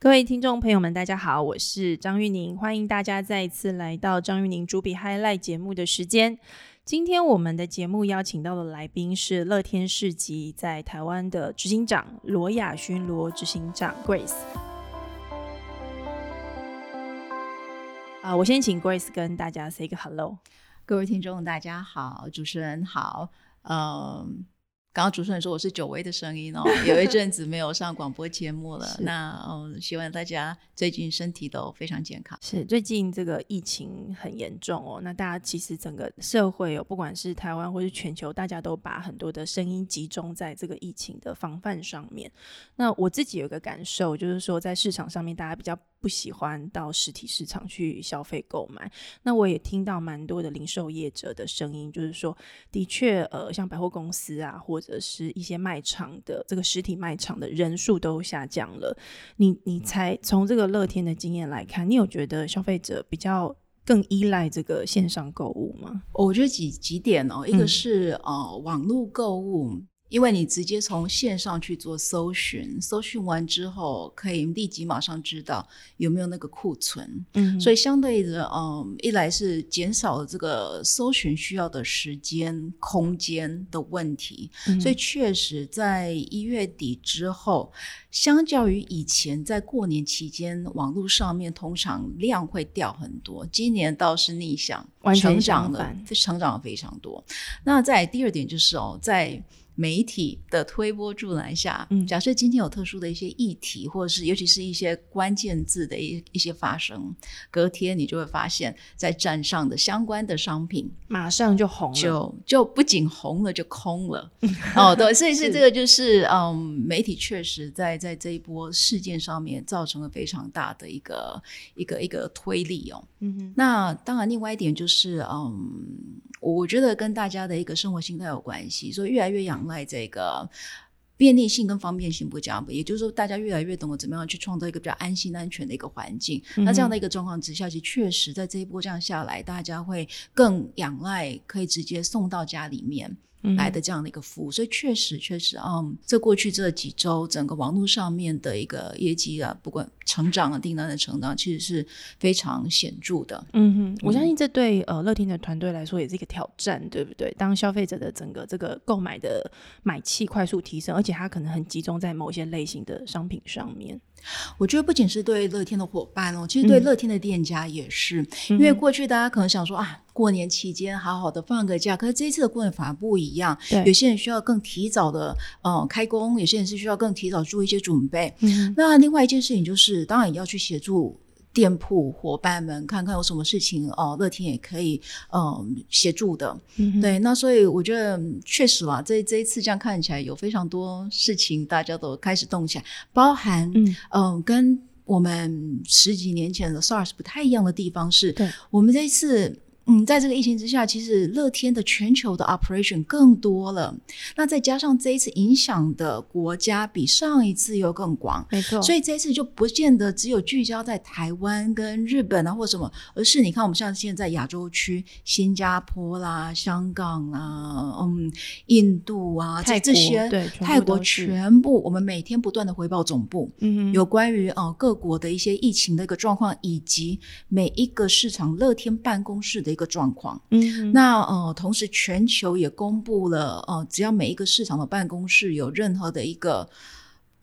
各位听众朋友们，大家好，我是张玉宁，欢迎大家再一次来到张玉宁主笔 Highlight 节目的时间。今天我们的节目邀请到的来宾是乐天市集在台湾的执行长罗雅勋罗执行长 Grace。啊，我先请 Grace 跟大家 say 个 hello。各位听众，大家好，主持人好，嗯。刚刚主持人说我是久违的声音哦，有一阵子没有上广播节目了。那嗯，希望大家最近身体都非常健康。是最近这个疫情很严重哦，那大家其实整个社会哦，不管是台湾或是全球，大家都把很多的声音集中在这个疫情的防范上面。那我自己有个感受，就是说在市场上面，大家比较。不喜欢到实体市场去消费购买，那我也听到蛮多的零售业者的声音，就是说，的确，呃，像百货公司啊，或者是一些卖场的这个实体卖场的人数都下降了。你你才从这个乐天的经验来看，你有觉得消费者比较更依赖这个线上购物吗？我觉得几几点哦，一个是呃，网络购物。因为你直接从线上去做搜寻，搜寻完之后可以立即马上知道有没有那个库存，嗯，所以相对的，嗯，一来是减少了这个搜寻需要的时间、空间的问题，所以确实在一月底之后，相较于以前在过年期间，网络上面通常量会掉很多，今年倒是逆向，成长了，成长了非常多。那在第二点就是哦，在媒体的推波助澜下，嗯，假设今天有特殊的一些议题，或者是尤其是一些关键字的一一些发生，隔天你就会发现，在站上的相关的商品马上就红了，就就不仅红了，就空了。哦，对，所以是这个就是嗯，媒体确实在在这一波事件上面造成了非常大的一个一个一个推力哦。嗯哼，那当然，另外一点就是嗯。我觉得跟大家的一个生活心态有关系，所以越来越仰赖这个便利性跟方便性不讲，也就是说，大家越来越懂得怎么样去创造一个比较安心、安全的一个环境。那这样的一个状况之下，其实确实在这一波这样下来，大家会更仰赖可以直接送到家里面。来的这样的一个服务，所以确实确实，嗯，这过去这几周，整个网络上面的一个业绩啊，不管成长啊，订单的成长，其实是非常显著的。嗯哼，我相信这对呃乐天的团队来说也是一个挑战，对不对？当消费者的整个这个购买的买气快速提升，而且它可能很集中在某些类型的商品上面。我觉得不仅是对乐天的伙伴哦，其实对乐天的店家也是。因为过去大家可能想说啊，过年期间好好的放个假，可是这一次的过年反而不一样。有些人需要更提早的呃开工，有些人是需要更提早做一些准备。那另外一件事情就是，当然也要去协助。店铺伙伴们，看看有什么事情哦，乐天也可以嗯协助的。对，那所以我觉得确实啊，这这一次这样看起来有非常多事情，大家都开始动起来，包含嗯跟我们十几年前的 SARS 不太一样的地方是，我们这一次。嗯，在这个疫情之下，其实乐天的全球的 operation 更多了。那再加上这一次影响的国家比上一次又更广，没错。所以这一次就不见得只有聚焦在台湾跟日本啊或什么，而是你看我们像现在亚洲区，新加坡啦、香港啊、嗯、印度啊，泰这些对泰国全部，我们每天不断的回报总部，嗯，有关于呃各国的一些疫情的一个状况，以及每一个市场乐天办公室的。个状况，嗯，那呃，同时全球也公布了，呃，只要每一个市场的办公室有任何的一个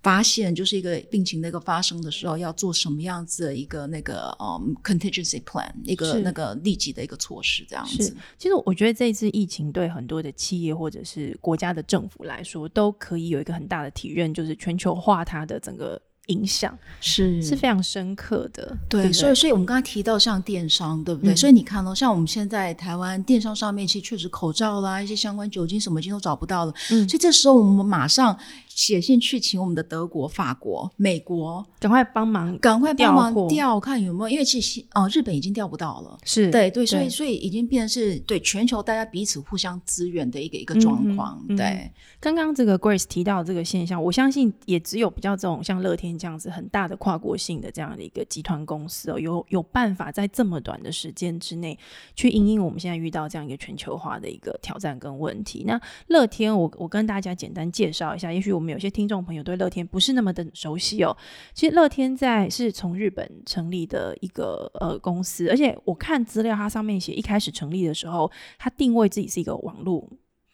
发现，就是一个病情的一个发生的时候，要做什么样子的一个那个呃 contingency plan，一个那个立即的一个措施，这样子。其实我觉得这一次疫情对很多的企业或者是国家的政府来说，都可以有一个很大的体认，就是全球化它的整个。影响是是非常深刻的，对，所以所以我们刚才提到像电商，对不对？所以你看哦，像我们现在台湾电商上面，其实确实口罩啦，一些相关酒精什么，已经都找不到了。嗯，所以这时候我们马上。写信去请我们的德国、法国、美国，赶快帮忙，赶快帮忙调，看有没有，因为其实哦，日本已经调不到了，是对对，所以所以已经变成是对全球大家彼此互相支援的一个一个状况。对，刚刚这个 Grace 提到这个现象，我相信也只有比较这种像乐天这样子很大的跨国性的这样的一个集团公司哦，有有办法在这么短的时间之内去应应我们现在遇到这样一个全球化的一个挑战跟问题。那乐天，我我跟大家简单介绍一下，也许我们。们有些听众朋友对乐天不是那么的熟悉哦。其实乐天在是从日本成立的一个呃公司，而且我看资料，它上面写一开始成立的时候，它定位自己是一个网络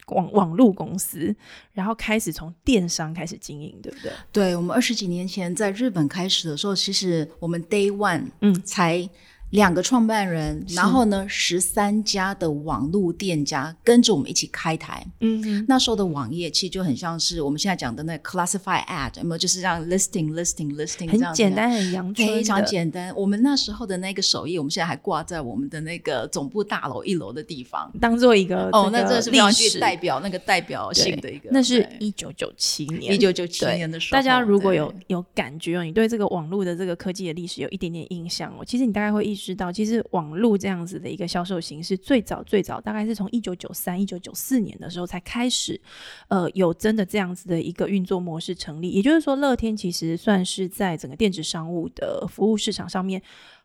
网网络公司，然后开始从电商开始经营，对不对？对，我们二十几年前在日本开始的时候，其实我们 Day One 嗯才两个创办人，然后呢十三家的网络店家跟着我们一起开台。嗯嗯，那时候的网页其实就很像是我们现在讲的那 classify ad，有没有？就是让 listing listing listing，这样很简单，很阳春，非常简单。我们那时候的那个首页，我们现在还挂在我们的那个总部大楼一楼的地方。当做一个哦，那这是非常代表那个代表性的一个，那是一九九七年，一九九七年的时候。大家如果有有感觉哦，你对这个网络的这个科技的历史有一点点印象哦，其实你大概会意识到，其实网络这样子的一个销售形式，最早最早大概是从一九九三、一九九四年的时候才开始，呃，有真的这样子的一个运作模式成立。也就是说，乐天其实算是在整个电子商务的服务市场上面。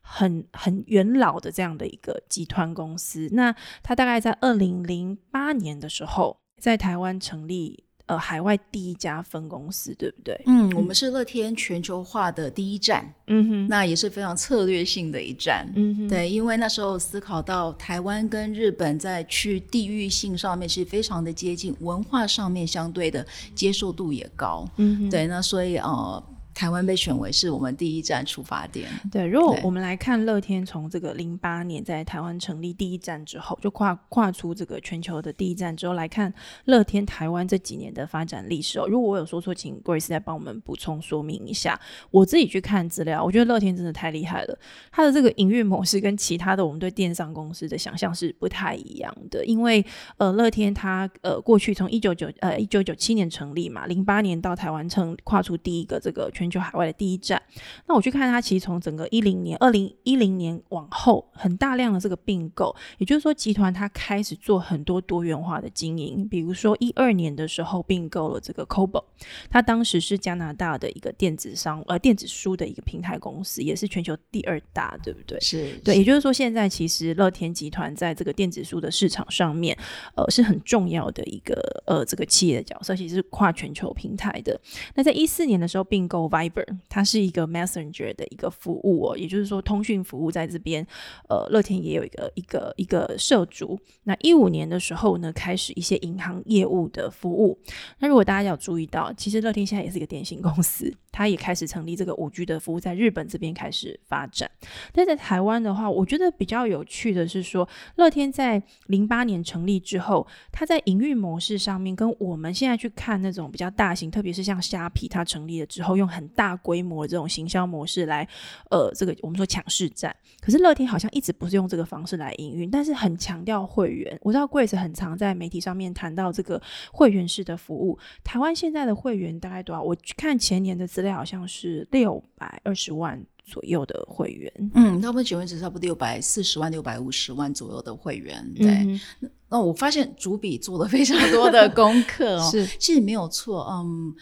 很很元老的这样的一个集团公司，那它大概在二零零八年的时候，在台湾成立呃海外第一家分公司，对不对？嗯，我们是乐天全球化的第一站，嗯哼，那也是非常策略性的一站。嗯哼，对，因为那时候思考到台湾跟日本在去地域性上面是非常的接近，文化上面相对的接受度也高。嗯哼，对，那所以呃，台湾被选为是我们第一站出发点。对，如果我们来看乐天从这个零八年在台湾成立第一站之后，就跨跨出这个全球的第一站之后，来看乐天台湾这几年的发展历史哦。如果我有说错，请 Grace 再帮我们补充说明一下。我自己去看资料，我觉得乐天真的太厉害了，它的这个营运模式跟其他的我们对电商公司的想象是不太一样的，因为呃，乐天它呃过去从一九九呃一九九七年成立嘛，零八年到台湾成跨出第一个这个全球海外的第一站。那我去看它，其实从整个一零年、二零一零年往后，很大量的这个并购，也就是说，集团它开始做很多多元化的经营。比如说一二年的时候并购了这个 Kobo，它当时是加拿大的一个电子商呃电子书的一个平台公司，也是全球第二大，对不对？是，对，也就是说，现在其实乐天集团在这个电子书的市场上面，呃，是很重要的一个呃这个企业的角色，其实是跨全球平台的。那在一四年的时候并购 Viber，它是一个 Messenger 的一个服务哦，也就是说通讯服务在这边，呃，乐天也有一个一个一个涉足。那一五年的时候呢，开始一些银行业务的服务。那如果大家有注意到，其实乐天现在也是一个电信公司，它也开始成立这个五 G 的服务，在日本这边开始发展。但在台湾的话，我觉得比较有趣的是说，乐天在零八年成立之后，它在营运模式上面跟我们现在去看那种比较大型，特别是像虾皮它成立了之后，用很大规模的这种行销模式来，呃，这个我们说抢市占。可是乐天好像一直不是用这个方式来营运，但是很强调会员。我知道 Grace 很常在媒体上面谈到这个会员式的服务。台湾现在的会员大概多少？我去看前年的资料，好像是六百二十万左右的会员。嗯，他们九月只差不多六百四十万、六百五十万左右的会员。对，嗯那我发现主笔做了非常多的功课哦，是其实没有错，嗯。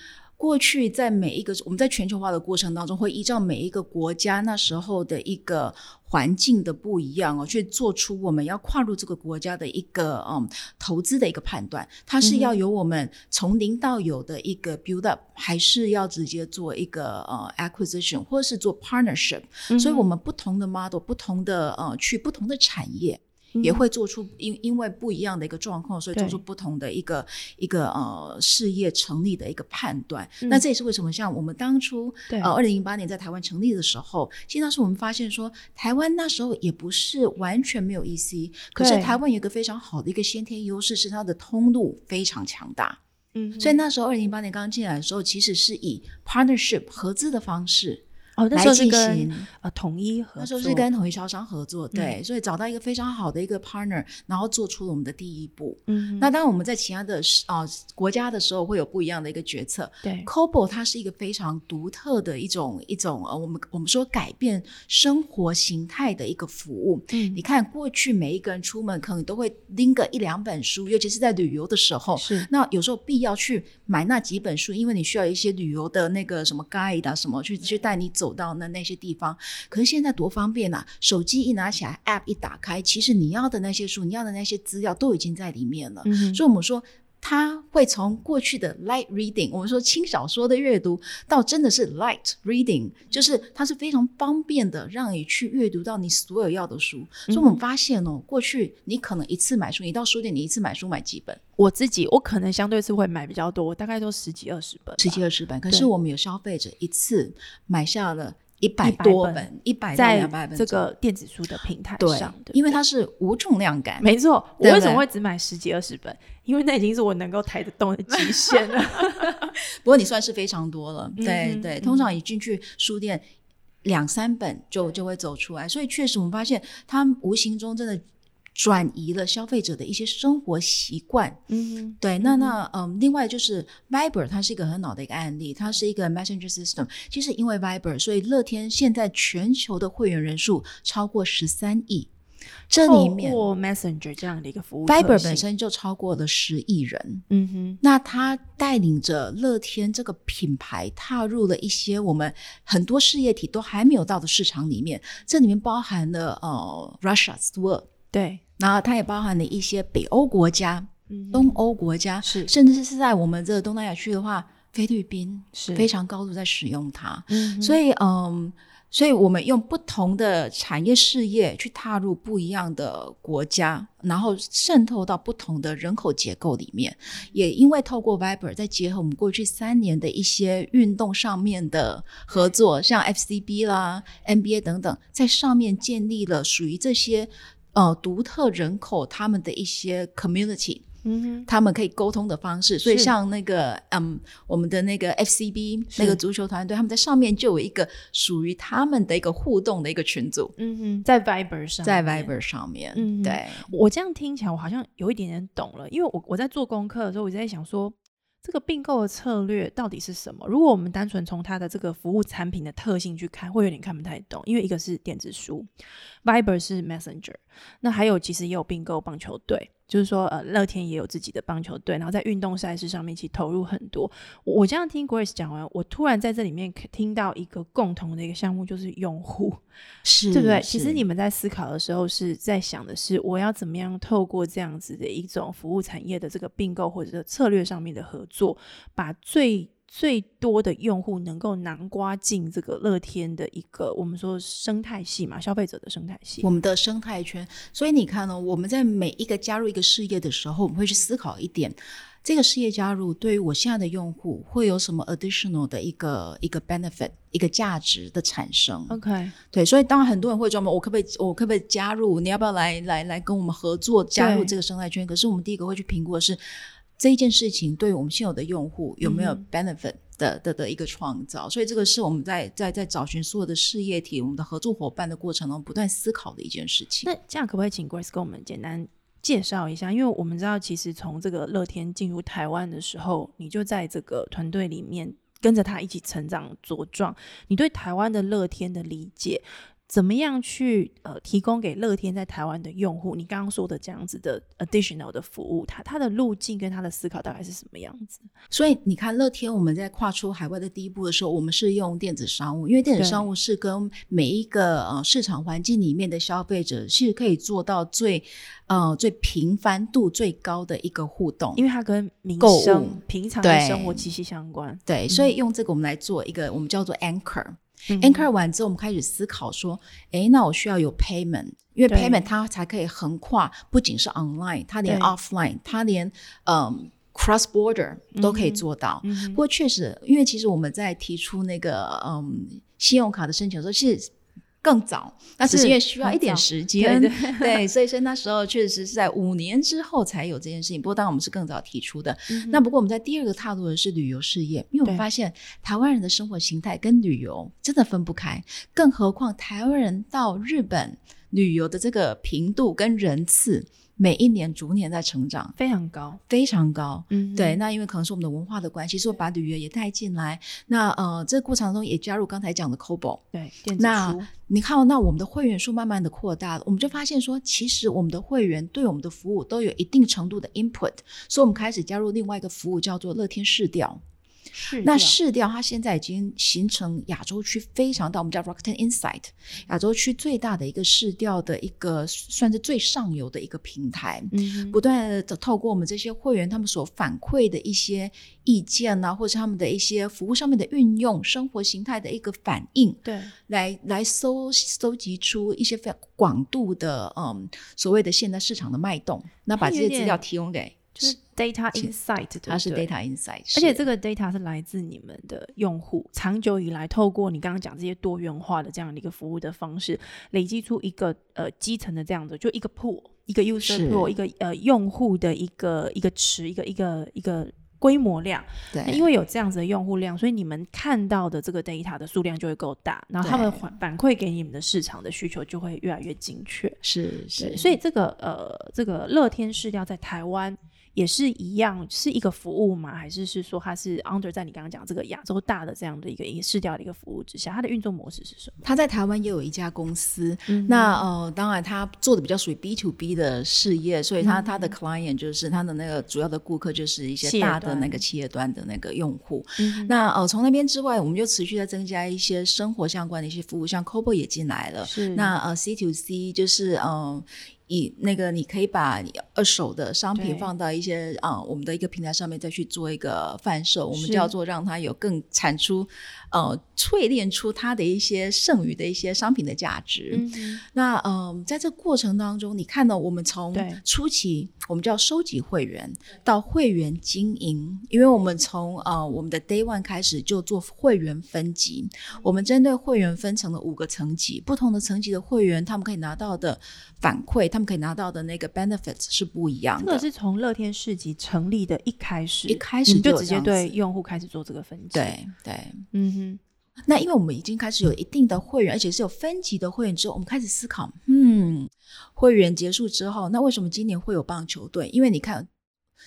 过去在每一个我们在全球化的过程当中，会依照每一个国家那时候的一个环境的不一样哦，去做出我们要跨入这个国家的一个嗯投资的一个判断。它是要由我们从零到有的一个 build up，还是要直接做一个呃 acquisition，或者是做 partnership？、所以我们不同的 model，不同的呃去不同的产业。也会做出因因为不一样的一个状况，所以做出不同的一个一个呃事业成立的一个判断。那这也是为什么像我们当初呃二零零八年在台湾成立的时候，其实当时我们发现说，台湾那时候也不是完全没有 EC，可是台湾有一个非常好的一个先天优势是它的通路非常强大。嗯，所以那时候二零零八年刚进来的时候，其实是以 partnership 合资的方式哦，那来时候是跟。呃统一合作，那时候是跟统一超商合作，对，嗯所以找到一个非常好的一个 partner，然后做出了我们的第一步。嗯那当然我们在其他的啊、国家的时候会有不一样的一个决策。对 c o b o 它是一个非常独特的一种一种呃，我们我们说改变生活形态的一个服务。嗯你看过去每一个人出门可能都会拎个一两本书，尤其是在旅游的时候，是那有时候必要去买那几本书，因为你需要一些旅游的那个什么 guide 啊什么，去去带你走到那那些地方。可是现在多方便啊！手机一拿起来，app 一打开，其实你要的那些书，你要的那些资料都已经在里面了。嗯所以我们说。它会从过去的 light reading，我们说轻小说的阅读，到真的是 light reading，就是它是非常方便的，让你去阅读到你所有要的书。所以我们发现哦，过去你可能一次买书，你到书店你一次买书买几本？我自己我可能相对是会买比较多，大概都十几二十本，十几二十本。可是我们有消费者一次买下了。一百多本，一百在两百本，这个电子书的平台上的，因为它是无重量感。没错，我为什么会只买十几二十本？因为那已经是我能够抬得动的极限了。不过你算是非常多了，对对。通常一进去书店，两三本就就会走出来，所以确实我们发现，它无形中真的。转移了消费者的一些生活习惯，嗯，对，那那嗯，另外就是 Viber，它是一个很好的一个案例，它是一个 Messenger system。其实因为 Viber，所以乐天现在全球的会员人数超过十三亿，这里面 Messenger 这样的一个服务，Viber 本身就超过了十亿人，嗯哼，那他带领着乐天这个品牌踏入了一些我们很多事业体都还没有到的市场里面，这里面包含了呃 Russia、s w o r d 对。然后它也包含了一些北欧国家、东欧国家，是甚至是在我们这个东南亚区的话，菲律宾是非常高度在使用它。所以，嗯，所以我们用不同的产业事业去踏入不一样的国家，然后渗透到不同的人口结构里面。也因为透过 Viber，再结合我们过去三年的一些运动上面的合作，像 FCB 啦、NBA 等等，在上面建立了属于这些。呃，独特人口他们的一些 community，嗯，他们可以沟通的方式，所以像那个嗯，我们的那个 FCB 那个足球团队，他们在上面就有一个属于他们的一个互动的一个群组，嗯哼，在 Viber 上，在 Viber 上面，嗯，对。我这样听起来，我好像有一点点懂了，因为我我在做功课的时候，我在想说。这个并购的策略到底是什么？如果我们单纯从它的这个服务产品的特性去看，会有点看不太懂。因为一个是电子书，Viber 是 Messenger，那还有其实也有并购棒球队。就是说，呃，乐天也有自己的棒球队，然后在运动赛事上面其实投入很多。我这样听 Grace 讲完，我突然在这里面听到一个共同的一个项目，就是用户，是对不对？其实你们在思考的时候是在想的是，我要怎么样透过这样子的一种服务产业的这个并购或者策略上面的合作，把最最多的用户能够南瓜进这个乐天的一个我们说生态系嘛，消费者的生态系，我们的生态圈。所以你看呢，我们在每一个加入一个事业的时候，我们会去思考一点，这个事业加入对于我现在的用户会有什么 additional 的一个一个 benefit，一个价值的产生。OK，对，所以当然很多人会专门，我可不可以，我可不可以加入？你要不要来来来跟我们合作加入这个生态圈？可是我们第一个会去评估的是。这一件事情对我们现有的用户有没有 benefit 的的的一个创造？所以这个是我们在在在找寻所有的事业体、我们的合作伙伴的过程中不断思考的一件事情。那这样可不可以请 Grace 跟我们简单介绍一下？因为我们知道，其实从这个乐天进入台湾的时候，你就在这个团队里面跟着他一起成长茁壮。你对台湾的乐天的理解？怎么样去呃提供给乐天在台湾的用户？你刚刚说的这样子的 additional 的服务，它它的路径跟它的思考大概是什么样子？所以你看，乐天我们在跨出海外的第一步的时候，我们是用电子商务，因为电子商务是跟每一个呃市场环境里面的消费者是可以做到最呃最频繁度最高的一个互动，因为它跟民生平常的生活息息相关。对，所以用这个我们来做一个我们叫做 anchor。Anchor 完之后，我们开始思考说：，哎，那我需要有 payment，因为 payment 它才可以横跨，不仅是 online，它连 offline，它连嗯 cross border 都可以做到。不过确实，因为其实我们在提出那个嗯信用卡的申请的时候，是。更早，那只是因为需要一点时间，对，所以说那时候确实是在五年之后才有这件事情。不过当然我们是更早提出的。那不过我们在第二个踏入的是旅游事业，因为我们发现台湾人的生活形态跟旅游真的分不开，更何况台湾人到日本旅游的这个频度跟人次。每一年逐年在成长，非常高，非常高。嗯，对。那因为可能是我们的文化的关系，所以把旅游也带进来。那呃，这个过程中也加入刚才讲的 COBO。对，那你看，那我们的会员数慢慢的扩大了，我们就发现说，其实我们的会员对我们的服务都有一定程度的 input，所以我们开始加入另外一个服务，叫做乐天试调。是那市调它现在已经形成亚洲区非常大，我们叫 Rockton Insight，亚洲区最大的一个市调的一个算是最上游的一个平台，嗯不断的透过我们这些会员他们所反馈的一些意见呐、或者他们的一些服务上面的运用、生活形态的一个反应，对，来来搜搜集出一些非常广度的嗯所谓的现在市场的脉动，那把这些资料提供给就是 data insight，对它是 data insight，而且这个 data 是来自你们的用户，长久以来透过你刚刚讲这些多元化的这样的一个服务的方式，累积出一个呃基层的这样的就一个 pool，一个 user 是。pool，一个呃用户的一个一个池，一个一个一个规模量。那对，因为有这样子的用户量，所以你们看到的这个 data 的数量就会够大，然后他们反反馈给你们的市场的需求就会越来越精确。是是，所以这个呃，这个乐天市调在台湾也是一样，是一个服务吗？还是是说它是 under 在你刚刚讲这个亚洲大的这样的一个一个市调的一个服务之下，它的运作模式是什么？他在台湾也有一家公司，嗯那呃，当然他做的比较属于 B to B 的事业，所以他、嗯他的 client 就是他的那个主要的顾客就是一些大的那个企业端的那个用户。嗯那呃，从那边之外，我们就持续在增加一些生活相关的一些服务，像 Cobo 也进来了。是那呃 C to C 就是嗯。呃以那个，你可以把你二手的商品放到一些啊、我们的一个平台上面，再去做一个贩售，我们是。叫做让它有更产出，呃，淬炼出它的一些剩余的一些商品的价值。嗯那嗯、在这过程当中，你看到我们从初期我们就要收集会员到会员经营，因为我们从呃我们的 Day One 开始就做会员分级，我们针对会员分成了五个层级，不同的层级的会员，他们可以拿到的反馈，他们可以拿到的那个 benefits 是不一样的。这个是从乐天市集成立的一开始，一开始就就直接对用户开始做这个分级。，对对，嗯哼，那因为我们已经开始有一定的会员，而且是有分级的会员之后，我们开始思考，嗯，会员结束之后，那为什么今年会有棒球队？因为你看，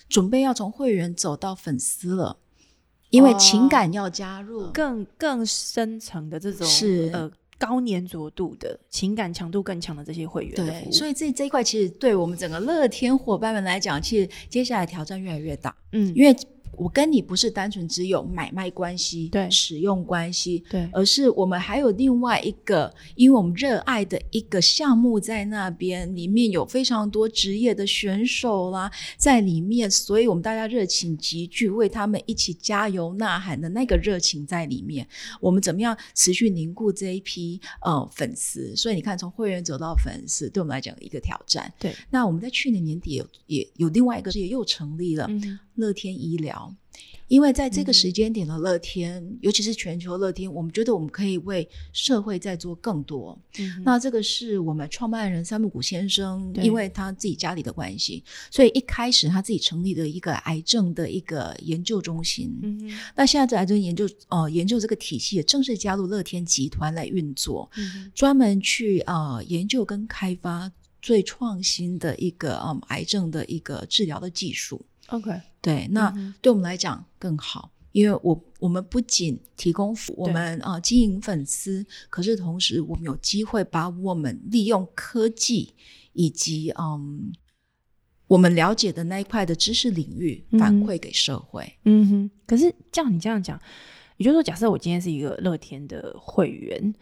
准备要从会员走到粉丝了，因为哦情感要加入，更更深层的这种是呃高粘着度的情感强度更强的这些会员对，所以这这一块其实对我们整个乐天伙伴们来讲，其实接下来挑战越来越大，嗯，因为我跟你不是单纯只有买卖关系、对使用关系，对而是我们还有另外一个，因为我们热爱的一个项目在那边，里面有非常多职业的选手啦，在里面，所以我们大家热情集聚，为他们一起加油呐喊的那个热情在里面。我们怎么样持续凝固这一批呃粉丝？所以你看，从会员走到粉丝，对我们来讲一个挑战。对，那我们在去年年底有也有另外一个事业又成立了，乐天医疗，因为在这个嗯时间点的乐天，尤其是全球乐天，我们觉得我们可以为社会在做更多。嗯那这个是我们创办人三木谷先生，因为他自己家里的关系，所以一开始他自己成立的一个癌症的一个研究中心。嗯那现在这癌症研究呃研究这个体系也正式加入乐天集团来运作，嗯专门去呃研究跟开发最创新的一个嗯癌症的一个治疗的技术。，OK，对，那对我们来讲更好，因为我我们不仅提供我们啊、呃经营粉丝，可是同时我们有机会把我们利用科技以及嗯我们了解的那一块的知识领域嗯反馈给社会。嗯哼。可是像你这样讲，也就是说，假设我今天是一个乐天的会员。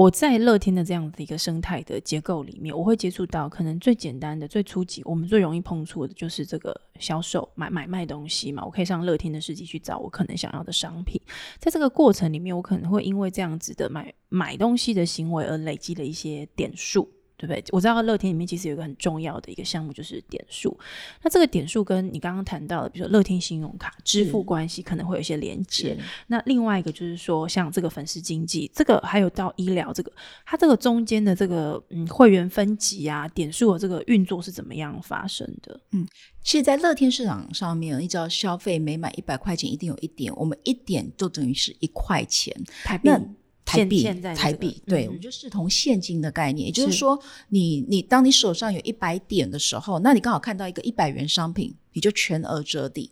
我在乐天的这样子一个生态的结构里面，我会接触到可能最简单的、最初级，我们最容易碰触的就是这个销售、买买卖东西嘛。我可以上乐天的世纪去找我可能想要的商品，在这个过程里面，我可能会因为这样子的买买东西的行为而累积了一些点数。对不对？我知道乐天里面其实有一个很重要的一个项目，就是点数。那这个点数跟你刚刚谈到的，比如说乐天信用卡支付关系，可能会有一些连接。那另外一个就是说，像这个粉丝经济，这个还有到医疗这个，它这个中间的这个嗯会员分级啊、点数的这个运作是怎么样发生的？嗯其实，在乐天市场上面，你只要消费每满一百块钱，一定有一点，我们一点就等于是一块钱。台币那台现币，现在这个台币，对，嗯我们就视同现金的概念。也就是是说，你你当你手上有一百点的时候，那你刚好看到一个一百元商品，你就全额折抵。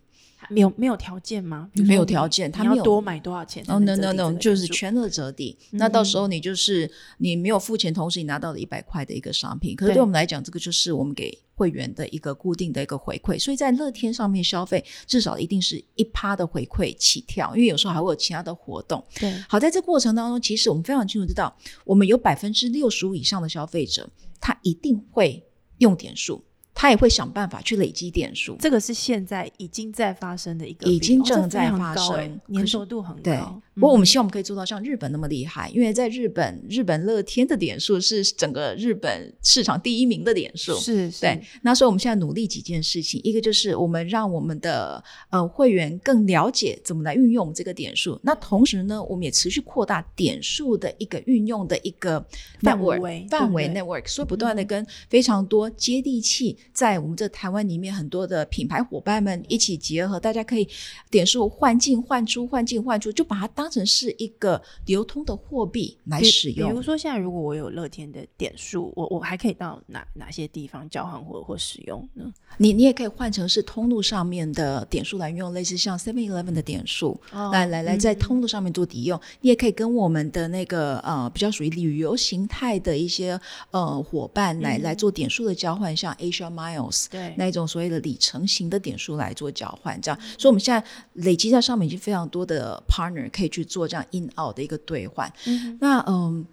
没有没有条件吗？没有条件它没有你要多买多少钱才哦、能 no no no，就是全额折抵。那嗯到时候你就是你没有付钱，同时你拿到了一百块的一个商品。可是对对我们来讲，这个就是我们给会员的一个固定的一个回馈，所以在乐天上面消费，至少一定是一趴的回馈起跳，因为有时候还会有其他的活动。对，好，在这过程当中，其实我们非常清楚知道，我们有百分之六十五以上的消费者，他一定会用点数。他也会想办法去累积点数，这个是现在已经在发生的一个，已经正在发生，粘稠度很高。对，不过我们希望我们可以做到像日本那么厉害，因为在日本，日本乐天的点数是整个日本市场第一名的点数。是，对。那所以我们现在努力几件事情，一个就是我们让我们的呃会员更了解怎么来运用我们这个点数，那同时呢，我们也持续扩大点数的一个运用的一个范围范围 network，所以不断的跟非常多接地气。在我们这台湾里面，很多的品牌伙伴们一起结合，大家可以点数换进换出，换进换出，就把它当成是一个流通的货币来使用。比如说，现在如果我有乐天的点数，我我还可以到哪哪些地方交换或或使用呢？你你也可以换成是通路上面的点数来用，类似像 Seven Eleven 的点数，来来来在通路上面做抵用。你也可以跟我们的那个呃比较属于旅游形态的一些呃伙伴来来做点数的交换，像 Asia。miles 对那一种所谓的里程型的点数来做交换，这样，所以我们现在累积在上面已经非常多的 partner 可以去做这样 in out 的一个兑换。那嗯，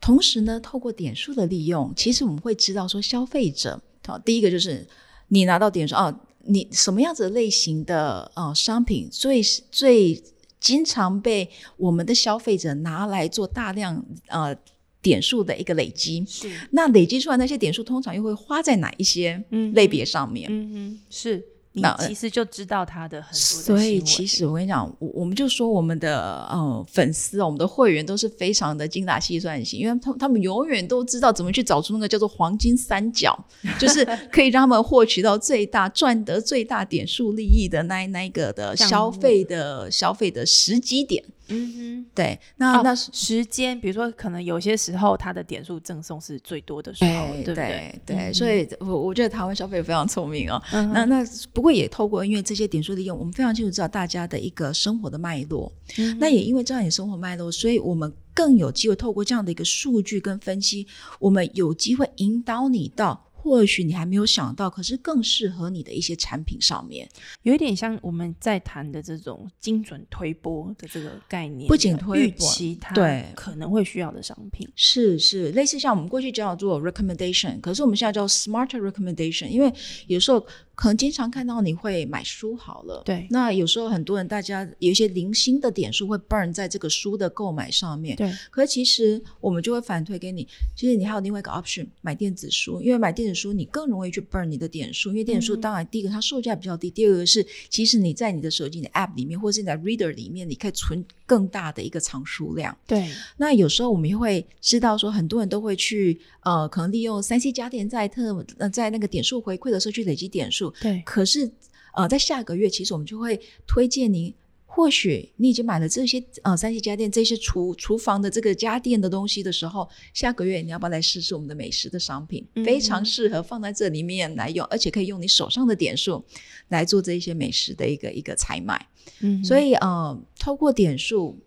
同时呢，透过点数的利用，其实我们会知道说消费者，好，第一个就是你拿到点数哦，你什么样子类型的呃商品最最经常被我们的消费者拿来做大量呃。点数的一个累积，是那累积出来那些点数，通常又会花在哪一些类别上面？嗯嗯，是。你其实就知道他的很多，所以其实我跟你讲，我我们就说我们的呃粉丝，我们的会员都是非常的精打细算型，因为他他们永远都知道怎么去找出那个叫做黄金三角，就是 可以让他们获取到最大赚得最大点数利益的那那个的消费的消费的时机点。嗯哼，对，那那时间，比如说可能有些时候它的点数赠送是最多的时候，对不对？对，所以我我觉得台湾消费非常聪明哦。那那不过也透过因为这些点数利用，我们非常清楚知道大家的一个生活的脉络。那也因为这样你生活脉络，所以我们更有机会透过这样的一个数据跟分析，我们有机会引导你到。或许你还没有想到，可是更适合你的一些产品上面，有一点像我们在谈的这种精准推波的这个概念，不仅推预期它对可能会需要的商品，是是类似像我们过去叫做 recommendation，可是我们现在叫 smarter recommendation，因为有时候。可能经常看到你会买书好了，对。那有时候很多人，大家有一些零星的点数会 burn 在这个书的购买上面，对。可是其实我们就会反推给你，其实你还有另外一个 option，买电子书，因为买电子书你更容易去 burn 你的点数，因为电子书当然第一个它售价比较低，第二个是其实你在你的手机的 app 里面或者你在 reader 里面，你可以存更大的一个藏书量。对。那有时候我们也会知道说，很多人都会去呃，可能利用三 C 家电在特呃在那个点数回馈的时候去累积点数，对。可是。呃，在下个月，其实我们就会推荐你，或许你已经买了这些呃三 C 家电这些厨厨房的这个家电的东西的时候，下个月你要不要来试试我们的美食的商品？非常适合放在这里面来用，而且可以用你手上的点数来做这一些美食的一个一个采买。嗯，所以呃，透过点数，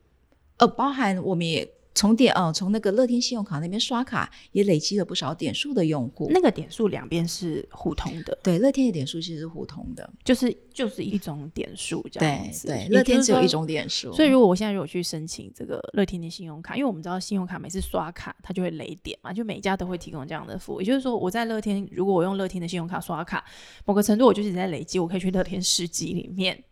呃，包含我们也。从点哦，从那个乐天信用卡那边刷卡也累积了不少点数的用户。那个点数两边是互通的，对，乐天的点数其实是互通的，就是就是一种点数这样子。对，乐天只有一种点数。所以如果我现在如果去申请这个乐天的信用卡，因为我们知道信用卡每次刷卡它就会累点嘛，就每家都会提供这样的服务。也就是说，我在乐天，如果我用乐天的信用卡刷卡，某个程度我就是在累积，我可以去乐天市集里面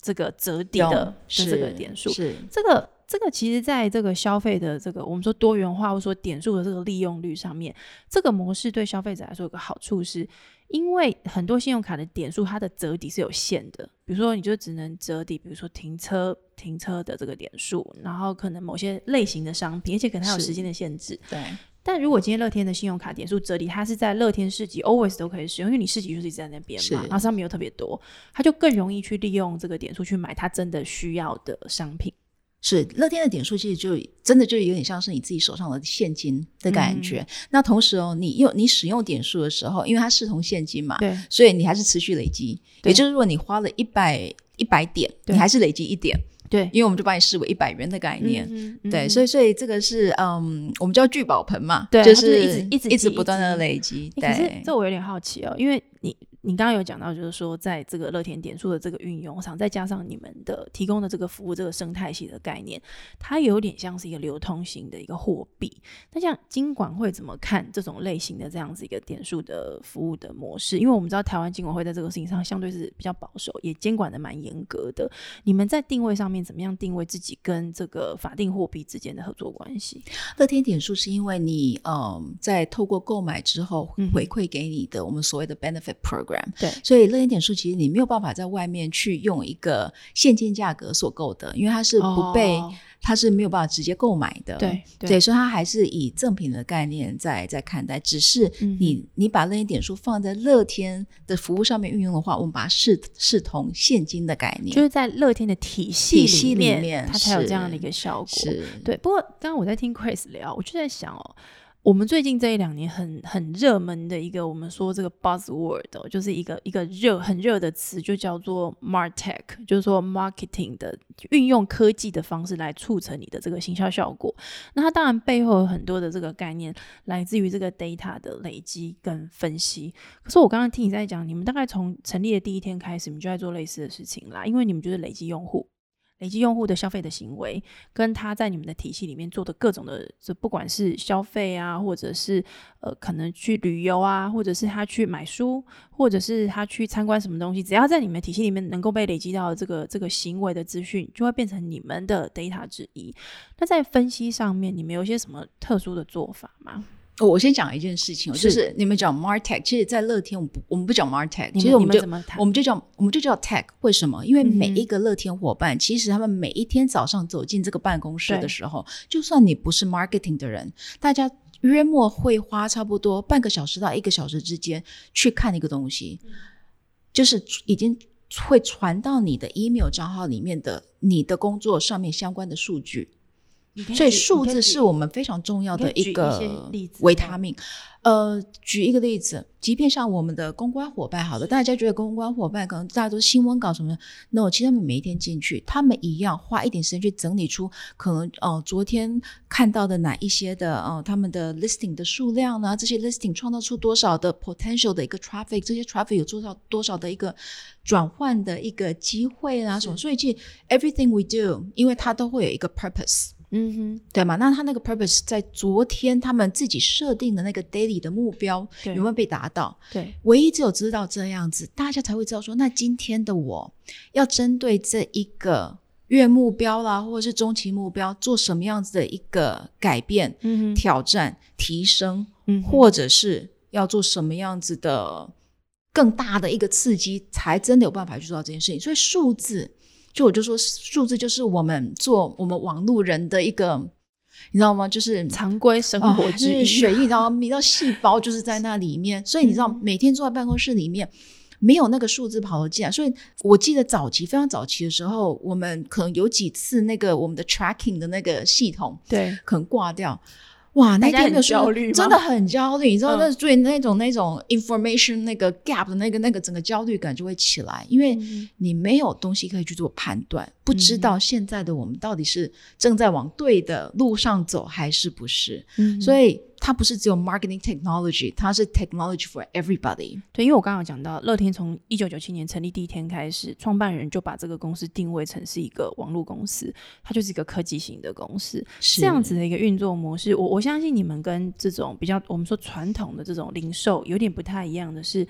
这个折抵的这个点数，是这个。这个其实，在这个消费的这个我们说多元化或者说点数的这个利用率上面，这个模式对消费者来说有个好处，是因为很多信用卡的点数它的折抵是有限的，比如说你就只能折抵，比如说停车停车的这个点数，然后可能某些类型的商品，而且可能它有时间的限制。对。但如果今天乐天的信用卡点数折抵，它是在乐天市集 always 都可以使用，因为你市集就是一直在那边嘛，然后商品又特别多，它就更容易去利用这个点数去买它真的需要的商品。是乐天的点数，其实就真的就有点像是你自己手上的现金的感觉。那同时哦，你用你使用点数的时候，因为它视同现金嘛，对，所以你还是持续累积。也就是说，你花了一百一百点，你还是累积一点。对，因为我们就把你视为一百元的概念。嗯对，所以所以这个是嗯，我们叫聚宝盆嘛，对就是一直一直一直不断的累积。欸可是对，这我有点好奇哦，因为你你刚刚有讲到，就是说在这个乐天点数的这个运用上，再加上你们的提供的这个服务这个生态系的概念，它有点像是一个流通型的一个货币。那像金管会怎么看这种类型的这样子一个点数的服务的模式？因为我们知道台湾金管会在这个事情上相对是比较保守，也监管的蛮严格的。你们在定位上面怎么样定位自己跟这个法定货币之间的合作关系？乐天点数是因为你嗯，在透过购买之后回馈给你的我们所谓的 benefit program，对所以乐天点数其实你没有办法在外面去用一个现金价格所购的，因为它是不被、哦它是没有办法直接购买的。对对，所以它还是以赠品的概念在在看待，只是嗯你、你把乐天点数放在乐天的服务上面运用的话，我们把它视视同现金的概念，就是在乐天的体系里面，它才有这样的一个效果。是对。不过刚刚我在听 Chris 聊，我就在想哦，我们最近这一两年很很热门的一个，我们说这个 buzzword，、就是一个一个热很热的词，就叫做 martech，就是说 marketing 的运用科技的方式来促成你的这个行销效果。那它当然背后有很多的这个概念来自于这个 data 的累积跟分析。可是我刚刚听你在讲，你们大概从成立的第一天开始，你们就在做类似的事情啦，因为你们就是累积用户。累积用户的消费的行为，跟他在你们的体系里面做的各种的，就不管是消费啊，或者是呃可能去旅游啊，或者是他去买书，或者是他去参观什么东西，只要在你们体系里面能够被累积到这个这个行为的资讯，就会变成你们的 data 之一。那在分析上面，你们有一些什么特殊的做法吗？哦我先讲一件事情哦，就是是你们讲 Martech，其实，在乐天我们不我们不讲 Martech，其实我们就我们就叫我们就叫 Tech，为什么？因为每一个乐天伙伴，其实他们每一天早上走进这个办公室的时候，就算你不是 marketing 的人，大家约莫会花差不多半个小时到一个小时之间去看一个东西，就是已经会传到你的 email 账号里面的你的工作上面相关的数据。所以数字是我们非常重要的一个维他命。呃，举一个例子，即便像我们的公关伙伴，好了，大家觉得公关伙伴可能大家都是新闻稿什么的，no，其实他们每一天进去，他们一样花一点时间去整理出可能呃昨天看到的哪一些的呃他们的 listing 的数量呢？这些 listing 创造出多少的 potential 的一个 traffic，这些 traffic 有多少多少的一个转换的一个机会啦什么？所以其实 everything we do，因为它都会有一个 purpose。嗯哼，对吗？那他那个 purpose 在昨天他们自己设定的那个 daily 的目标有没有被达到？对，唯一只有知道这样子，大家才会知道说，那今天的我要针对这一个月目标啦，或者是中期目标，做什么样子的一个改变、嗯，挑战、提升，嗯或者是要做什么样子的更大的一个刺激，才真的有办法去做到这件事情。所以数字，就我就说，数字就是我们做我们网路人的一个，你知道吗？就是常规生哦活之一，就是血液，你知道吗？你知道细胞就是在那里面，所以你知道嗯每天坐在办公室里面。没有那个数字跑得进来，所以我记得早期非常早期的时候，我们可能有几次那个我们的 tracking 的那个系统对，可能挂掉，哇，那天没有数字焦虑真的很焦虑。你知道，嗯那最那种那种 information 那个 gap 的那个那个整个焦虑感就会起来，因为嗯你没有东西可以去做判断，不知道现在的我们到底是正在往对的路上走还是不是。嗯所以它不是只有 marketing technology，它是 technology for everybody。对，因为我刚刚有讲到，乐天从一九九七年成立第一天开始，创办人就把这个公司定位成是一个网络公司，它就是一个科技型的公司。是这样子的一个运作模式，我我相信你们跟这种比较我们说传统的这种零售有点不太一样的是，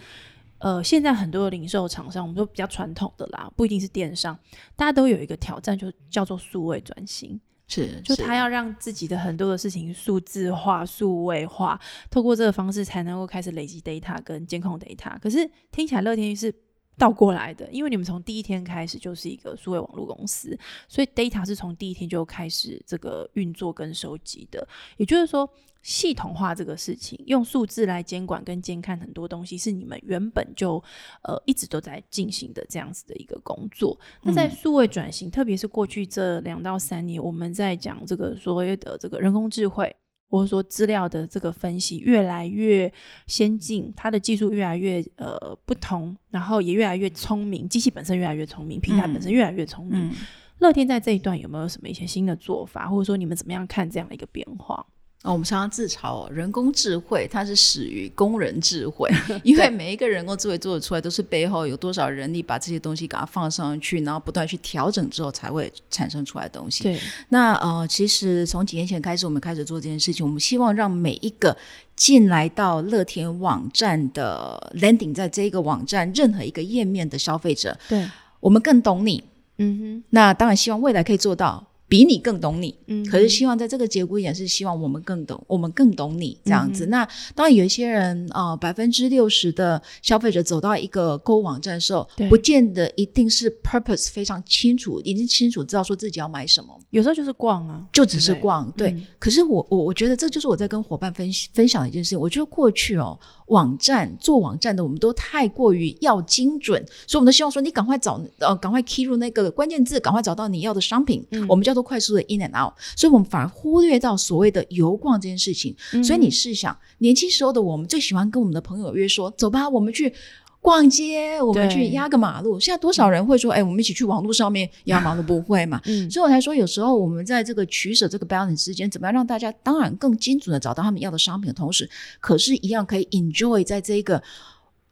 呃，现在很多的零售厂商，我们说比较传统的啦，不一定是电商，大家都有一个挑战，就叫做数位转型。是，就他要让自己的很多的事情数字化、数位化，透过这个方式才能够开始累积 data 跟监控 data。可是听起来乐天是倒过来的，因为你们从第一天开始就是一个数位网络公司，所以 data 是从第一天就开始这个运作跟收集的。也就是说，系统化这个事情，用数字来监管跟监看很多东西，是你们原本就呃一直都在进行的这样子的一个工作。那在数位转型，特别是过去这两到三年，我们在讲这个所谓的这个人工智慧。或者说资料的这个分析越来越先进，它的技术越来越呃不同，然后也越来越聪明，机器本身越来越聪明，平台本身越来越聪明。嗯，乐天在这一段有没有什么一些新的做法，或者说你们怎么样看这样的一个变化？哦，我们常常自嘲哦，人工智慧它是始于工人智慧，因为每一个人工智慧做得出来，都是背后有多少人力把这些东西给它放上去，然后不断去调整之后才会产生出来的东西。对，那呃，其实从几年前开始，我们开始做这件事情，我们希望让每一个进来到乐天网站的 landing，在这个网站任何一个页面的消费者，对，我们更懂你。嗯哼，那当然希望未来可以做到。比你更懂你，嗯可是希望在这个节骨眼是希望我们更懂，我们更懂你这样子。嗯那当然有一些人啊，百分之六十的消费者走到一个购物网站的时候，不见得一定是 purpose 非常清楚，已经清楚知道说自己要买什么，有时候就是逛啊，就只是对逛。对，嗯可是我我我觉得这就是我在跟伙伴分分享的一件事情。我觉得过去哦，网站做网站的我们都太过于要精准，所以我们都希望说你赶快找呃赶快 key 入那个关键字，赶快找到你要的商品，嗯我们叫做快速的 in and out。所以我们反而忽略到所谓的游逛这件事情。嗯所以你试想，年轻时候的我们最喜欢跟我们的朋友约说，走吧，我们去。逛街，我们去压个马路。现在多少人会说，哎、我们一起去网络上面压马路？不会嘛？嗯，所以我才说，有时候我们在这个取舍、这个 balance 之间，怎么样让大家当然更精准的找到他们要的商品的同时，可是一样可以 enjoy 在这个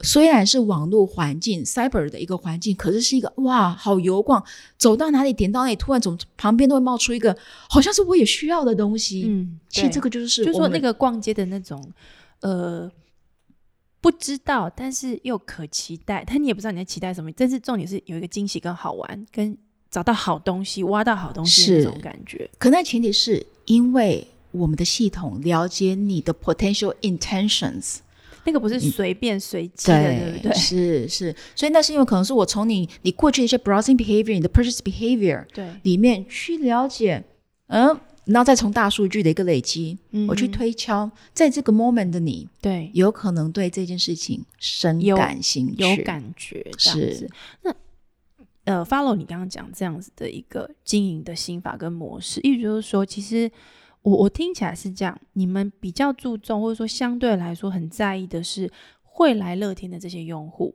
虽然是网络环境 cyber 的一个环境，可是是一个哇，好油逛，走到哪里点到哪里，突然从旁边都会冒出一个好像是我也需要的东西。嗯，其实对这个就是就是说那个逛街的那种，呃，不知道，但是又可期待，但你也不知道你在期待什么。但是重点是有一个惊喜跟好玩，跟找到好东西、挖到好东西的那种感觉。可那前提是因为我们的系统了解你的 potential intentions。那个不是随便随机的，对不对？是是，所以那是因为可能是我从你你过去的一些 browsing behavior、你的 purchase behavior 对，里面去了解，嗯，然后再从大数据的一个累积，嗯我去推敲，在这个 moment 的你对，有可能对这件事情深有感兴趣，有感觉这样是。子。那呃，follow 你刚刚讲这样子的一个经营的心法跟模式，意思就是说，其实我我听起来是这样，你们比较注重或者说相对来说很在意的是会来乐天的这些用户，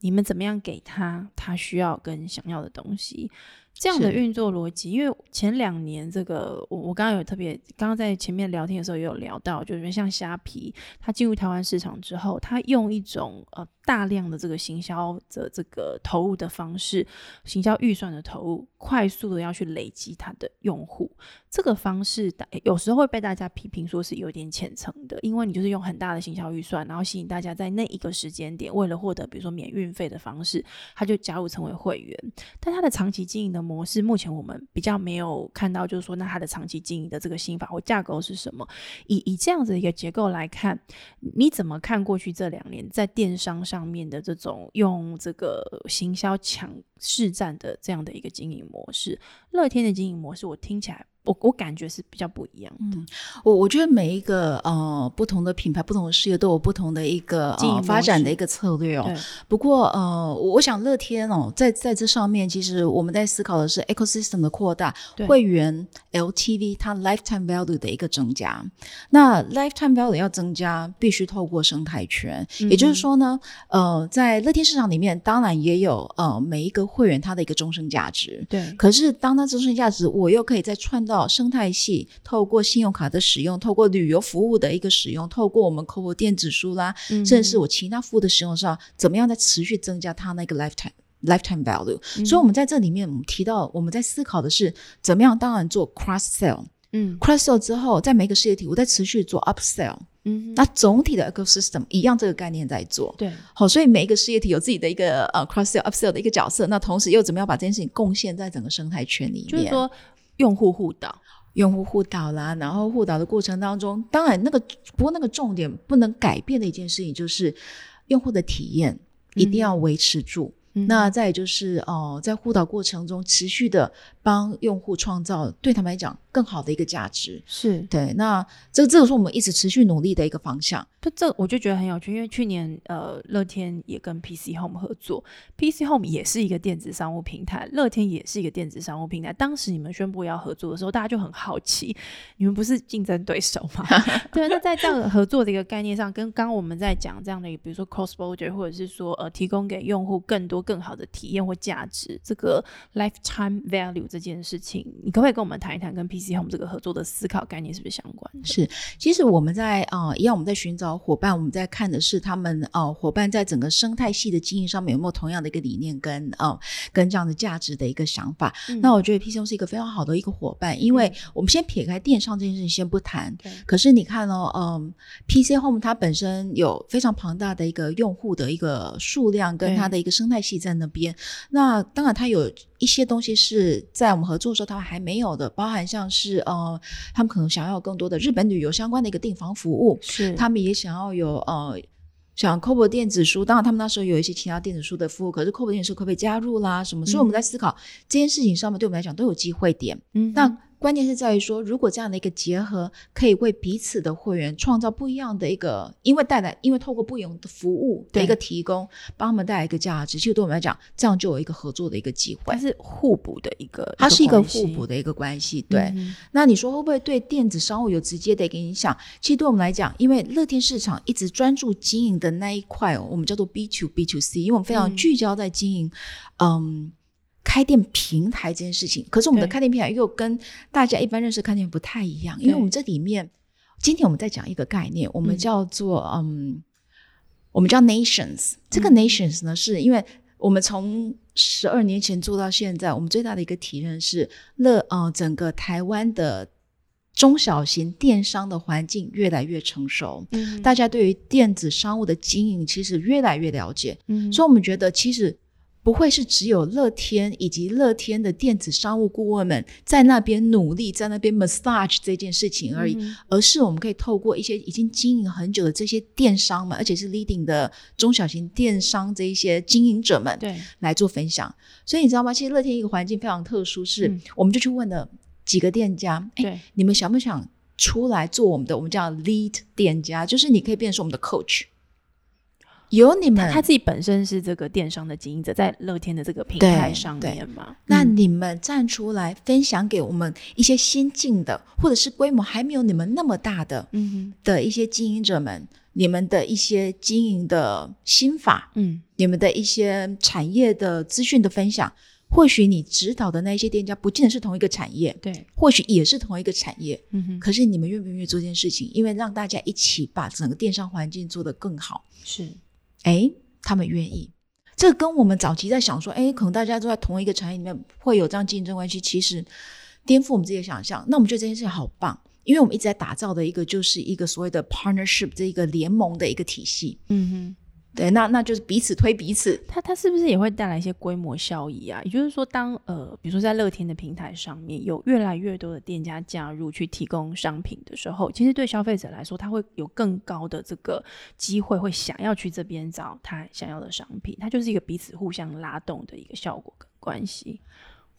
你们怎么样给他他需要跟想要的东西。这样的运作逻辑，因为前两年这个，我我刚刚有特别，刚刚在前面聊天的时候也有聊到，就是像虾皮，它进入台湾市场之后，它用一种呃大量的这个行销的这个投入的方式，行销预算的投入，快速的要去累积它的用户，这个方式有时候会被大家批评说是有点浅层的，因为你就是用很大的行销预算，然后吸引大家在那一个时间点，为了获得比如说免运费的方式，他就加入成为会员，但他的长期经营的模式，目前我们比较没有看到，就是说那他的长期经营的这个心法或架构是什么？以以这样子的一个结构来看，你怎么看过去这两年在电商上面的这种用这个行销抢市占的这样的一个经营模式？乐天的经营模式，我听起来，我我感觉是比较不一样的。我我觉得每一个呃不同的品牌、不同的事业都有不同的一个经营发展的一个策略哦。不过呃，我想乐天哦，在在这上面，其实我们在思考的是 ecosystem 的扩大，会员 LTV 它 lifetime value 的一个增加。那 lifetime value 要增加，必须透过生态圈。也就是说呢，呃，在乐天市场里面，当然也有呃每一个会员它的一个终身价值。对，可是，当它终身价值，我又可以再串到生态系，透过信用卡的使用，透过旅游服务的一个使用，透过我们 COCO 电子书啦，嗯甚至是我其他服务的使用上，怎么样在持续增加它那个 lifetime lifetime value？、所以，我们在这里面，我们提到我们在思考的是怎么样，当然做 cross sell。嗯 cross sell 之后，在每个事业体，我在持续做 upsell。嗯那总体的 ecosystem 一样，这个概念在做。对，好，所以每一个事业体有自己的一个呃 cross sell、upsell 的一个角色，那同时又怎么样把这件事情贡献在整个生态圈里面？就是说用户互导，用户互导啦，然后互导的过程当中，当然那个不过那个重点不能改变的一件事情就是用户的体验一定要维持住。嗯那再也就是哦、在互导过程中持续的帮用户创造对他们来讲更好的一个价值。是对，那这这个是我们一直持续努力的一个方向。就这我就觉得很有趣，因为去年呃，乐天也跟 PC Home 合作，PC Home 也是一个电子商务平台，乐天也是一个电子商务平台。当时你们宣布要合作的时候，大家就很好奇，你们不是竞争对手吗？对，那在这样的合作的一个概念上，跟刚刚我们在讲这样的，比如说 cross border，或者是说呃，提供给用户更多更好的体验或价值。这个 lifetime value 这件事情，你可不可以跟我们谈一谈跟 PC Home 这个合作的思考概念是不是相关？是，其实我们在啊，一样我们在寻找伙伴，我们在看的是他们呃伙伴在整个生态系的经营上面有没有同样的一个理念跟呃跟这样的价值的一个想法。那我觉得 PC Home 是一个非常好的一个伙伴，因为我们先撇开电商这件事情先不谈，可是你看哦，嗯，PC Home 它本身有非常庞大的一个用户的一个数量跟它的一个生态系在那边，那当然它有。一些东西是在我们合作的时候，他们还没有的，包含像是呃，他们可能想要更多的日本旅游相关的一个订房服务，是他们也想要有呃，像 c o b o 电子书，当然他们那时候有一些其他电子书的服务，可是 c o b o 电子书可不可以加入啦？什么？所以我们在思考这件事情上面，对我们来讲都有机会点。嗯，那。关键是在于说，如果这样的一个结合，可以为彼此的会员创造不一样的一个，因为带来，因为透过不一样的服务的一个提供，帮他们带来一个价值，其实对我们来讲，这样就有一个合作的一个机会。它是互补的一个，它是一个互补的一个关系。对，那你说会不会对电子商务有直接的一个影响？其实对我们来讲，因为乐天市场一直专注经营的那一块哦，我们叫做 B to B to C，因为我们非常聚焦在经营，嗯。开店平台这件事情，可是我们的开店平台又跟大家一般认识开店不太一样，因为我们这里面，今天我们在讲一个概念，我们叫做嗯，我们叫 nations。这个 nations 呢，是因为我们从十二年前做到现在，我们最大的一个体认是，乐呃整个台湾的中小型电商的环境越来越成熟，嗯，大家对于电子商务的经营其实越来越了解，嗯，所以我们觉得其实。不会是只有乐天以及乐天的电子商务顾问们在那边努力，在那边 massage 这件事情而已，而是我们可以透过一些已经经营很久的这些电商们，而且是 leading 的中小型电商这一些经营者们，对，来做分享。所以你知道吗？其实乐天一个环境非常特殊，是我们就去问了几个店家，对，你们想不想出来做我们的？我们叫 lead 店家，就是你可以变成我们的 coach。有你们，他自己本身是这个电商的经营者，在乐天的这个平台上面嘛。那你们站出来分享给我们一些先进的，或者是规模还没有你们那么大的，嗯，的一些经营者们，你们的一些经营的心法，嗯，你们的一些产业的资讯的分享。或许你指导的那些店家不见得是同一个产业，对，或许也是同一个产业，嗯哼。可是你们愿不愿意做这件事情？因为让大家一起把整个电商环境做得更好，是。哎，他们愿意，这跟我们早期在想说，哎，可能大家都在同一个产业里面会有这样竞争关系，其实颠覆我们自己的想象。那我们觉得这件事情好棒，因为我们一直在打造的一个就是一个所谓的 partnership 这一个联盟的一个体系。嗯哼。对，那那就是彼此推彼此。它它是不是也会带来一些规模效益啊？也就是说，当呃，比如说在乐天的平台上面有越来越多的店家加入去提供商品的时候，其实对消费者来说，他会有更高的这个机会，会想要去这边找他想要的商品。它就是一个彼此互相拉动的一个效果跟关系。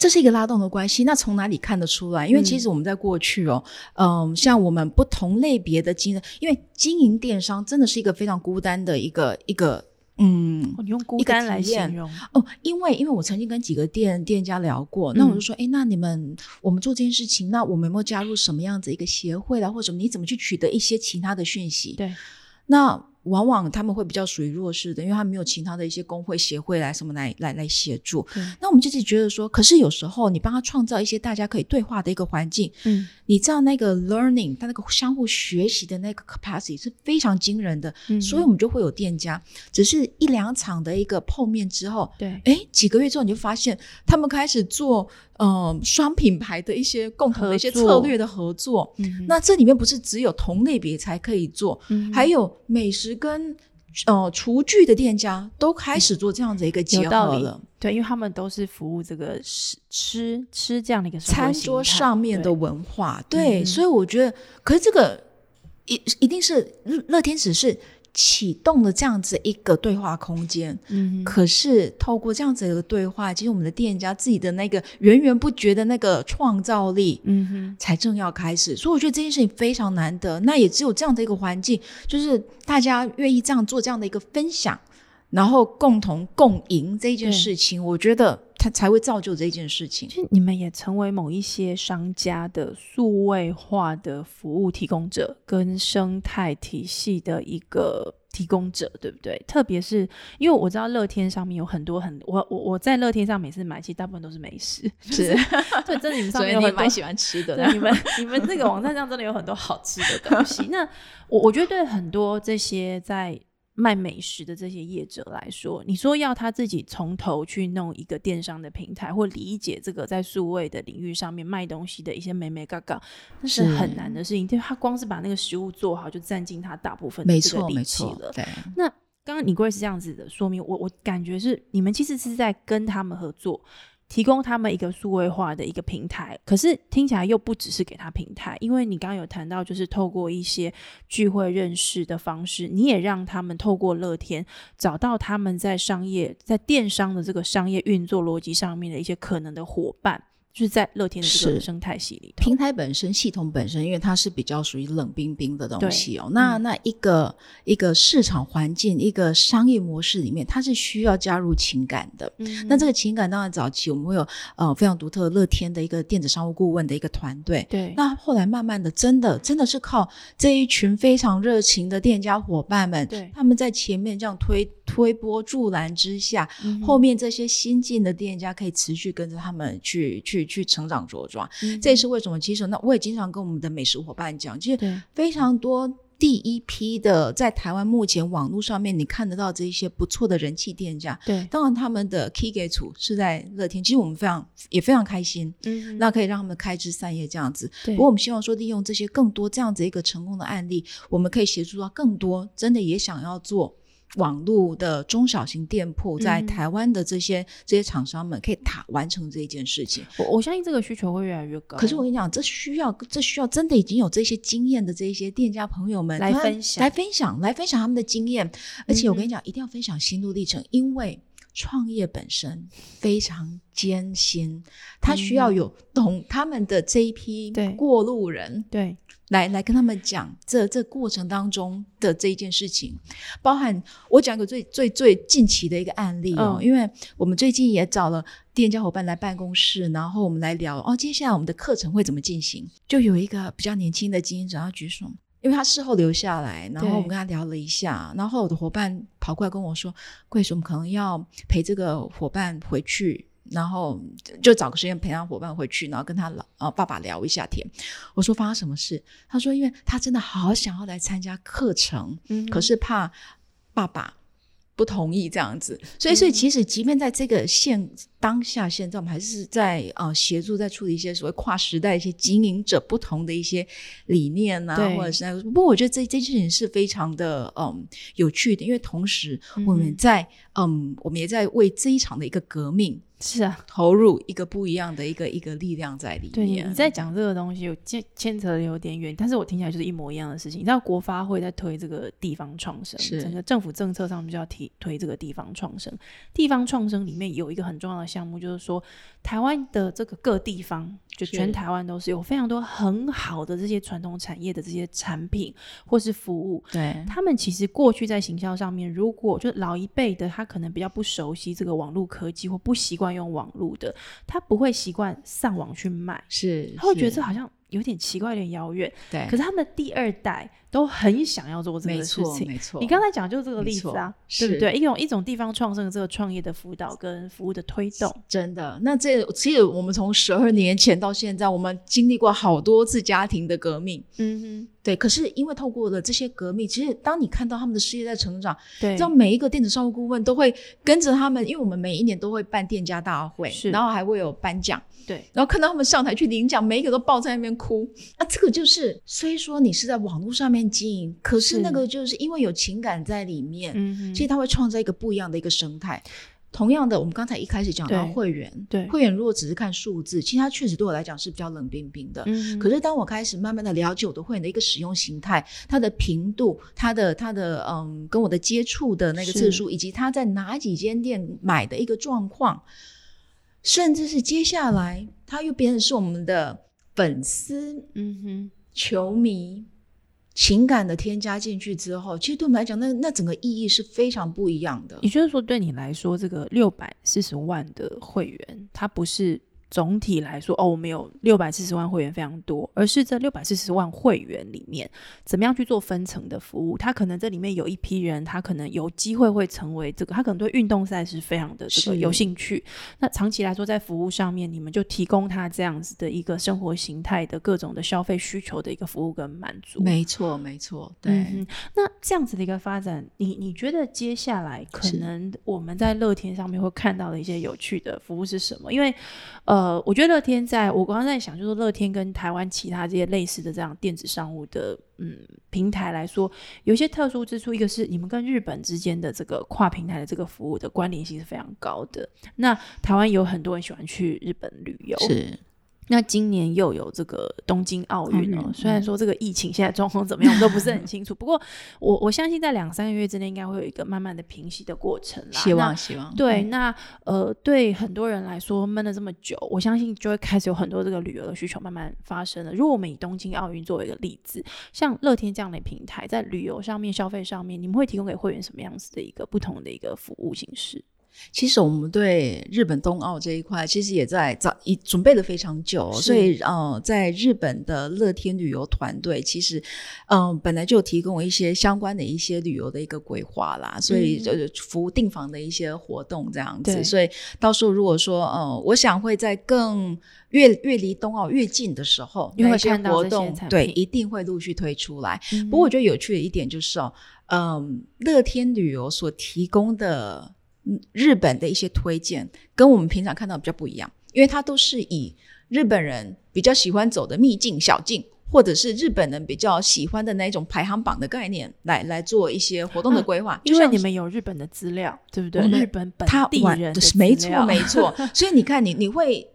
这是一个拉动的关系，那从哪里看得出来？因为其实我们在过去哦，嗯，像我们不同类别的经营，因为经营电商真的是一个非常孤单的一个一个，嗯，你用孤单来形容哦，因为因为我曾经跟几个店店家聊过，那我就说，哎，那你们我们做这件事情，那我们有没有加入什么样子一个协会啦，或者什么？你怎么去取得一些其他的讯息？对，那。往往他们会比较属于弱势的，因为他没有其他的一些工会协会来什么来来来协助。那我们就是觉得说，可是有时候你帮他创造一些大家可以对话的一个环境，嗯，你知道那个 learning，他那个相互学习的那个 capacity 是非常惊人的。嗯，所以我们就会有店家，只是一两场的一个碰面之后，对，哎，几个月之后你就发现他们开始做。嗯，双品牌的一些共同的一些策略的合作，那这里面不是只有同类别才可以做，还有美食跟呃厨具的店家都开始做这样的一个结合了。对，因为他们都是服务这个吃吃吃这样的一个餐桌上面的文化。对，所以我觉得，可是这个一一定是乐乐天使是。启动了这样子一个对话空间，嗯，可是透过这样子一个对话，其实我们的店家自己的那个源源不绝的那个创造力，嗯哼，才正要开始。所以我觉得这件事情非常难得。那也只有这样的一个环境，就是大家愿意这样做这样的一个分享，然后共同共赢这件事情，我觉得它才会造就这件事情。其实你们也成为某一些商家的数位化的服务提供者，跟生态体系的一个提供者，对不对？特别是因为我知道乐天上面有很多很我我我在乐天上每次买，其实大部分都是美食，是，对，真的你们上所以面有很蛮喜欢吃的。对，你们你们这个网站上真的有很多好吃的东西。那我我觉得对很多这些在卖美食的这些业者来说，你说要他自己从头去弄一个电商的平台，或理解这个在数位的领域上面卖东西的一些美美嘎嘎，那是是很难的事情。对他光是把那个食物做好，就占尽他大部分的，这个力没错气了，。对，那刚刚你贵是这样子的说明，我我感觉是你们其实是在跟他们合作，提供他们一个数位化的一个平台，可是听起来又不只是给他平台，因为你刚刚有谈到，就是透过一些聚会认识的方式，你也让他们透过乐天找到他们在商业、在电商的这个商业运作逻辑上面的一些可能的伙伴，就是在乐天的这个生态系里头。平台本身、系统本身，因为它是比较属于冷冰冰的东西哦。那嗯那一个一个市场环境、一个商业模式里面，它是需要加入情感的。嗯那这个情感当然早期我们会有呃非常独特乐天的一个电子商务顾问的一个团队。对，那后来慢慢的，真的真的是靠这一群非常热情的店家伙伴们，对他们在前面这样推推波助澜之下，嗯后面这些新进的店家可以持续跟着他们去去去成长茁壮。嗯这也是为什么，其实那我也经常跟我们的美食伙伴讲，其实非常多第一批的在台湾目前网络上面你看得到这一些不错的人气店家。对，当然，他们的 key 给处是在乐天，其实我们非常也非常开心，嗯那可以让他们开枝散叶这样子。对不过，我们希望说，利用这些更多这样子一个成功的案例，我们可以协助到更多真的也想要做网络的中小型店铺，在嗯台湾的这些这些厂商们可以打完成这一件事情。我我相信这个需求会越来越高。可是我跟你讲，这需要这需要真的已经有这些经验的这一些店家朋友们他来分享来分享，来分享他们的经验。而且我跟你讲，一定要分享心路历程，因为创业本身非常艰辛，他需要有懂他们的这一批过路人对，来来跟他们讲这这过程当中的这一件事情，包含我讲一个最最最近期的一个案例哦，嗯因为我们最近也找了店家伙伴来办公室，然后我们来聊哦，接下来我们的课程会怎么进行？就有一个比较年轻的经营者他举手。因为他事后留下来，然后我们跟他聊了一下，然后我的伙伴跑过来跟我说：“贵叔，我们可能要陪这个伙伴回去，然后就找个时间陪他伙伴回去，然后跟他老呃爸爸聊一下天。”我说：“发生什么事？”他说：“因为他真的好想要来参加课程，嗯可是怕爸爸不同意这样子，所以所以其实即便在这个现当下现在，我们还是在呃协助在处理一些所谓跨时代一些经营者不同的一些理念啊，或者是那个。不过我觉得这这件事情是非常的嗯有趣的，因为同时我们嗯在嗯我们也在为这一场的一个革命。是啊，投入一个不一样的一个一个力量在里对你面。你在讲这个东西，有牵牵扯的有点远，但是我听起来就是一模一样的事情。你知道国发会在推这个地方创生，是整个政府政策上面就要提推这个地方创生。地方创生里面有一个很重要的项目，就是说台湾的这个各地方，就全台湾都是有非常多很好的这些传统产业的这些产品或是服务，对他们其实过去在行销上面，如果就老一辈的，他可能比较不熟悉这个网络科技或不习惯用网络的，他不会习惯上网去卖，是，他会觉得这好像有点奇怪，有点遥远。对，可是他们的第二代都很想要做这没个事情。错没错。你刚才讲就是这个例子啊，是对不对？一种一种地方创生的这个创业的辅导跟服务的推动，真的，那这其实我们从十二年前到现在，我们经历过好多次家庭的革命。嗯哼对，可是因为透过了这些革命，其实当你看到他们的事业在成长，哼，对，让每一个电子商务顾问都会跟着他们，因为我们每一年都会办店家大会，是然后还会有颁奖，对，然后看到他们上台去领奖，每一个都抱在那边哭。那这个就是，虽说你是在网络上面经营，可是是那个就是因为有情感在里面，其实它会创造一个不一样的一个生态。同样的，我们刚才一开始讲到会员，对会员如果只是看数字，其实它确实对我来讲是比较冷冰冰的。嗯，可是当我开始慢慢的了解我的会员的一个使用形态，它的频度，它的它的嗯，跟我的接触的那个次数，以及他在哪几间店买的一个状况，甚至是接下来他又变成是我们的粉丝、嗯哼，球迷、情感的添加进去之后，其实对我们来讲，那那整个意义是非常不一样的。也就是说，对你来说，这个六百四十万的会员，它不是。总体来说，哦，我们有六百四十万会员非常多，而是这六百四十万会员里面，怎么样去做分层的服务？他可能这里面有一批人，他可能有机会会成为这个，他可能对运动赛事非常的这个有兴趣。那长期来说，在服务上面，你们就提供他这样子的一个生活形态的各种的消费需求的一个服务跟满足。没错，没错，对。那这样子的一个发展，你你觉得接下来可能我们在乐天上面会看到的一些有趣的服务是什么？因为，呃。呃，我觉得乐天在我刚刚在想，就是乐天跟台湾其他这些类似的这样电子商务的嗯平台来说，有一些特殊之处。一个是你们跟日本之间的这个跨平台的这个服务的关联性是非常高的。那台湾有很多人喜欢去日本旅游。是。那今年又有这个东京奥运哦，虽然说这个疫情现在状况怎么样，都不是很清楚。不过我我相信在两三个月之内，应该会有一个慢慢的平息的过程啦。希望希望。对，那呃，对很多人来说闷了这么久，我相信就会开始有很多这个旅游的需求慢慢发生了。如果我们以东京奥运作为一个例子，像乐天这样的平台，在旅游上面、消费上面，你们会提供给会员什么样子的一个不同的一个服务形式？其实我们对日本冬奥这一块，其实也在早已准备了非常久，所以呃，在日本的乐天旅游团队，其实嗯本来就提供一些相关的一些旅游的一个规划啦，所以就是服务订房的一些活动这样子。所以到时候如果说呃，我想会在更越越离冬奥越近的时候，因为些活动对一定会陆续推出来。不过我觉得有趣的一点就是哦，嗯，乐天旅游所提供的。日本的一些推荐跟我们平常看到比较不一样，因为它都是以日本人比较喜欢走的秘境小径，或者是日本人比较喜欢的那一种排行榜的概念来来做一些活动的规划。因为你们有日本的资料，对不对？日本本地人没错没错。所以你看，你你会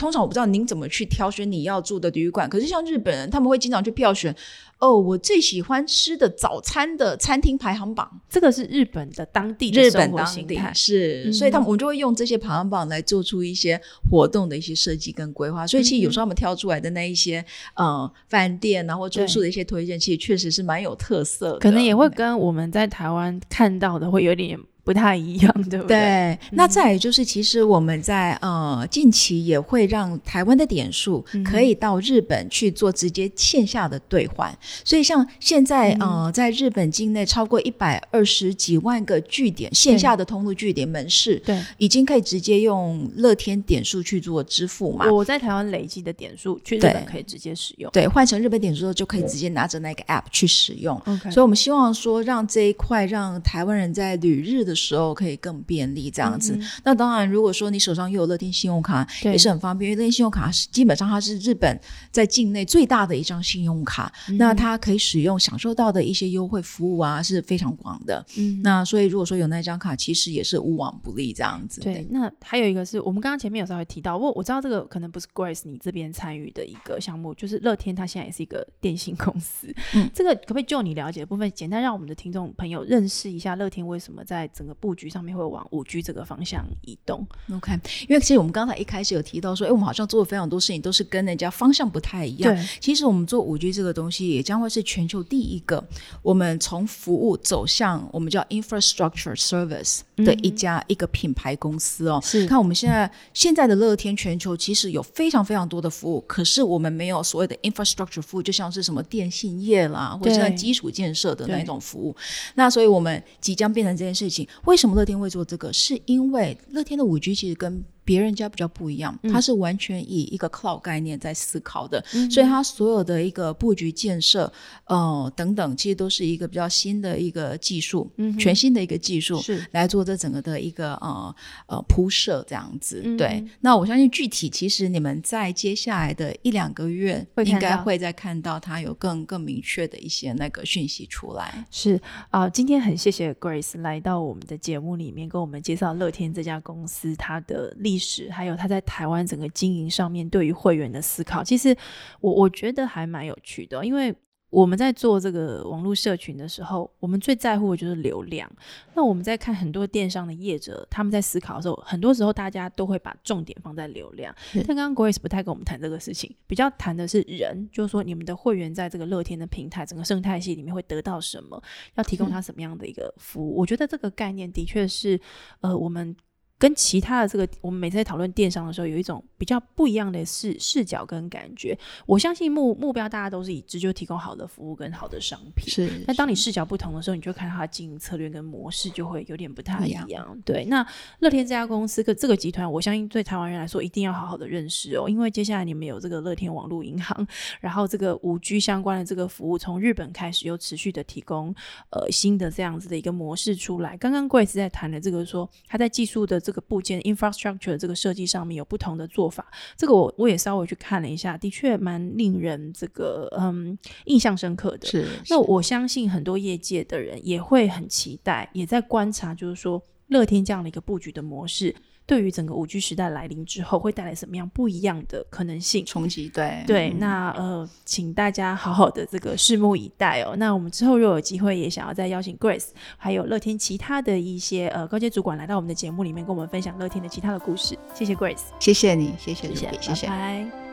通常我不知道您怎么去挑选你要住的旅馆，可是像日本人，他们会经常去票选。哦，我最喜欢吃的早餐的餐厅排行榜，这个是日本的当地日本当地是，所以他们我们就会用这些排行榜来做出一些活动的一些设计跟规划。所以其实有时候他们挑出来的那一些呃饭店啊或住宿的一些推荐，其实确实是蛮有特色的，可能也会跟我们在台湾看到的会有点。不太一样，对不对？对，那再就是，其实我们在呃近期也会让台湾的点数可以到日本去做直接线下的兑换，所以像现在呃在日本境内超过一百二十几万个据点线下的通路据点门市，对，已经可以直接用乐天点数去做支付嘛。我在台湾累积的点数去日本可以直接使用，对，换成日本点数后就可以直接拿着那个 app 去使用。OK，所以我们希望说让这一块让台湾人在旅日。的时候可以更便利这样子。那当然，如果说你手上又有乐天信用卡，也是很方便。因为乐天信用卡是基本上它是日本在境内最大的一张信用卡，那它可以使用享受到的一些优惠服务啊是非常广的。嗯，那所以如果说有那张卡，其实也是无往不利这样子。对，那还有一个是我们刚刚前面有稍微提到，我我知道这个可能不是 Grace 你这边参与的一个项目，就是乐天它现在也是一个电信公司。嗯，这个可不可以就你了解的部分，简单让我们的听众朋友认识一下乐天为什么在整个布局上面会往五 G 这个方向移动。OK，因为其实我们刚才一开始有提到说，哎，我们好像做了非常多事情，都是跟人家方向不太一样。对，其实我们做五 G 这个东西，也将会是全球第一个，我们从服务走向我们叫 infrastructure service 的一家一个品牌公司哦。是，看我们现在现在的乐天全球其实有非常非常多的服务，可是我们没有所谓的 infrastructure 服务，就像是什么电信业啦，或者像基础建设的那种服务。那所以我们即将变成这件事情，为什么？乐天会做这个，是因为乐天的五 G 其实跟。别人家比较不一样，它是完全以一个 cloud 概念在思考的，所以它所有的一个布局建设，呃等等，其实都是一个比较新的一个技术，全新的一个技术是来做这整个的一个呃呃铺设这样子。对，那我相信具体其实你们在接下来的一两个月应该会再看到它有更更明确的一些那个讯息出来。是啊，今天很谢谢 Grace 来到我们的节目里面，跟我们介绍乐天这家公司它的历。史还有他在台湾整个经营上面对于会员的思考，其实我我觉得还蛮有趣的，因为我们在做这个网络社群的时候，我们最在乎的就是流量。那我们在看很多电商的业者，他们在思考的时候，很多时候大家都会把重点放在流量。但刚刚 Grace 不太跟我们谈这个事情，比较谈的是人，就是说你们的会员在这个乐天的平台整个生态系里面会得到什么，要提供他什么样的一个服务。我觉得这个概念的确是，呃，我们。跟其他的这个，我们每次在讨论电商的时候，有一种比较不一样的视视角跟感觉。我相信目目标大家都是一致，就提供好的服务跟好的商品。是。那当你视角不同的时候，你就看它的经营策略跟模式就会有点不太一样。对。那乐天这家公司，跟这个集团，我相信对台湾人来说一定要好好的认识哦，因为接下来你们有这个乐天网络银行，然后这个五 G 相关的这个服务从日本开始又持续的提供呃新的这样子的一个模式出来。刚刚 Grace 在谈的这个说，他在技术的。这个部件 infrastructure 这个设计上面有不同的做法，这个我我也稍微去看了一下，的确蛮令人这个嗯印象深刻的。是，那我相信很多业界的人也会很期待，也在观察，就是说乐天这样的一个布局的模式。对于整个五 G 时代来临之后，会带来什么样不一样的可能性冲击？对对，那呃，请大家好好的这个拭目以待哦。那我们之后若有机会，也想要再邀请 Grace 还有乐天其他的一些呃高阶主管来到我们的节目里面，跟我们分享乐天的其他的故事。谢谢 Grace，谢谢你，谢谢谢谢，谢谢，拜拜。